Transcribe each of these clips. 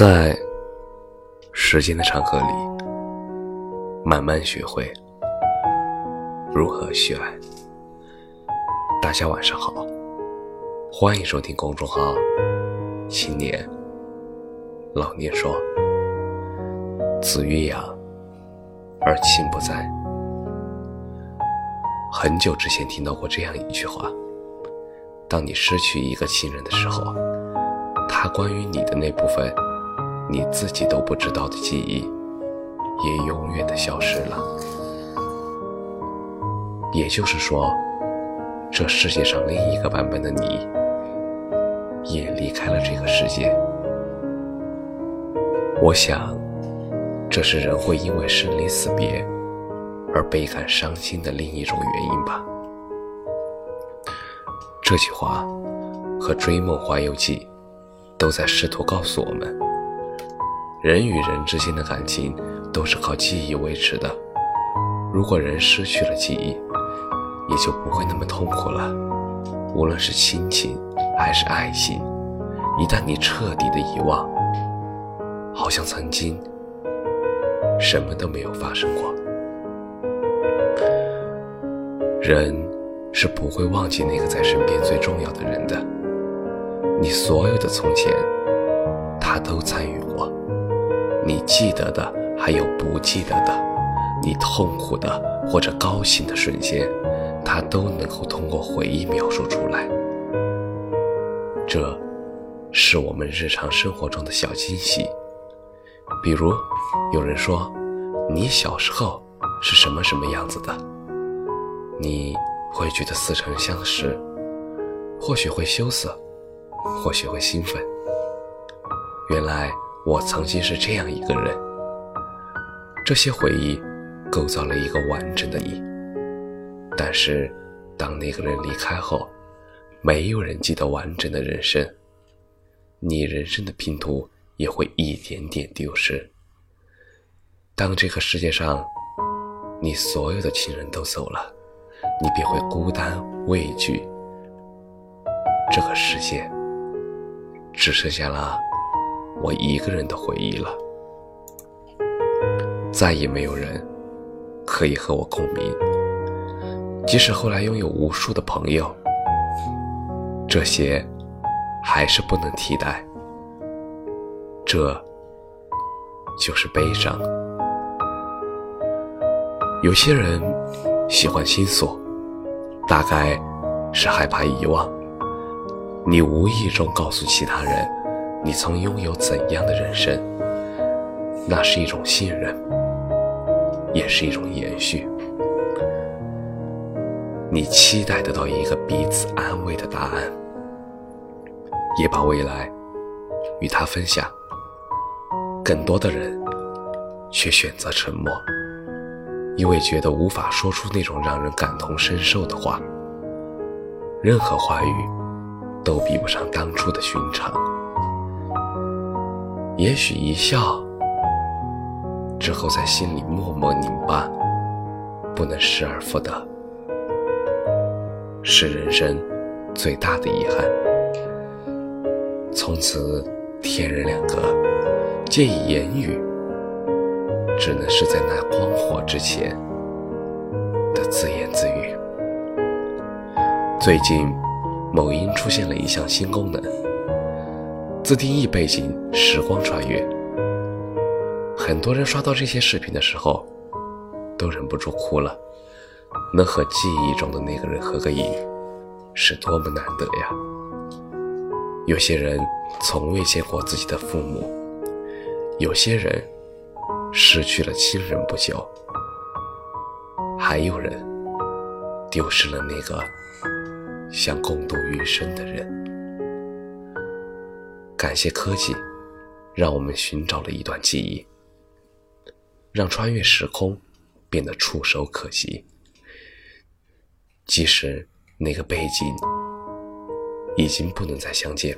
在时间的长河里，慢慢学会如何去爱。大家晚上好，欢迎收听公众号“青年老年说”。子欲养而亲不在。很久之前听到过这样一句话：当你失去一个亲人的时候，他关于你的那部分。你自己都不知道的记忆，也永远的消失了。也就是说，这世界上另一个版本的你，也离开了这个世界。我想，这是人会因为生离死别而倍感伤心的另一种原因吧。这句话和《追梦环游记》都在试图告诉我们。人与人之间的感情都是靠记忆维持的。如果人失去了记忆，也就不会那么痛苦了。无论是亲情还是爱情，一旦你彻底的遗忘，好像曾经什么都没有发生过。人是不会忘记那个在身边最重要的人的。你所有的从前，他都参与过。记得的，还有不记得的；你痛苦的或者高兴的瞬间，他都能够通过回忆描述出来。这，是我们日常生活中的小惊喜。比如，有人说：“你小时候是什么什么样子的？”你会觉得似曾相识，或许会羞涩，或许会兴奋。原来。我曾经是这样一个人，这些回忆构造了一个完整的你。但是，当那个人离开后，没有人记得完整的人生，你人生的拼图也会一点点丢失。当这个世界上你所有的亲人都走了，你便会孤单畏惧，这个世界只剩下了。我一个人的回忆了，再也没有人可以和我共鸣。即使后来拥有无数的朋友，这些还是不能替代。这就是悲伤。有些人喜欢心锁，大概是害怕遗忘。你无意中告诉其他人。你曾拥有怎样的人生？那是一种信任，也是一种延续。你期待得到一个彼此安慰的答案，也把未来与他分享。更多的人却选择沉默，因为觉得无法说出那种让人感同身受的话。任何话语都比不上当初的寻常。也许一笑之后，在心里默默拧巴，不能失而复得，是人生最大的遗憾。从此天人两隔，借以言语，只能是在那光火之前的自言自语。最近，某音出现了一项新功能。自定义背景时光穿越，很多人刷到这些视频的时候，都忍不住哭了。能和记忆中的那个人合个影，是多么难得呀！有些人从未见过自己的父母，有些人失去了亲人不久，还有人丢失了那个想共度余生的人。感谢科技，让我们寻找了一段记忆，让穿越时空变得触手可及。即使那个背景已经不能再相见，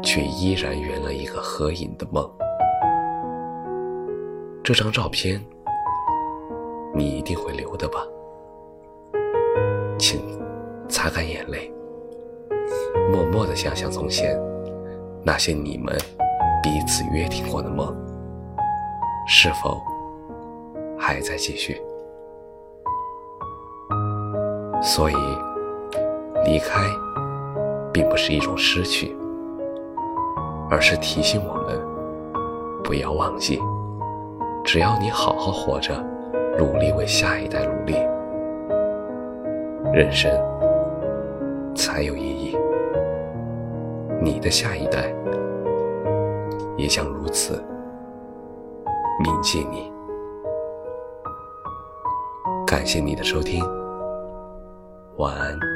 却依然圆了一个合影的梦。这张照片，你一定会留的吧？请擦干眼泪，默默的想想从前。那些你们彼此约定过的梦，是否还在继续？所以，离开并不是一种失去，而是提醒我们不要忘记，只要你好好活着，努力为下一代努力，人生才有意义。你的下一代也将如此铭记你。感谢你的收听。晚安。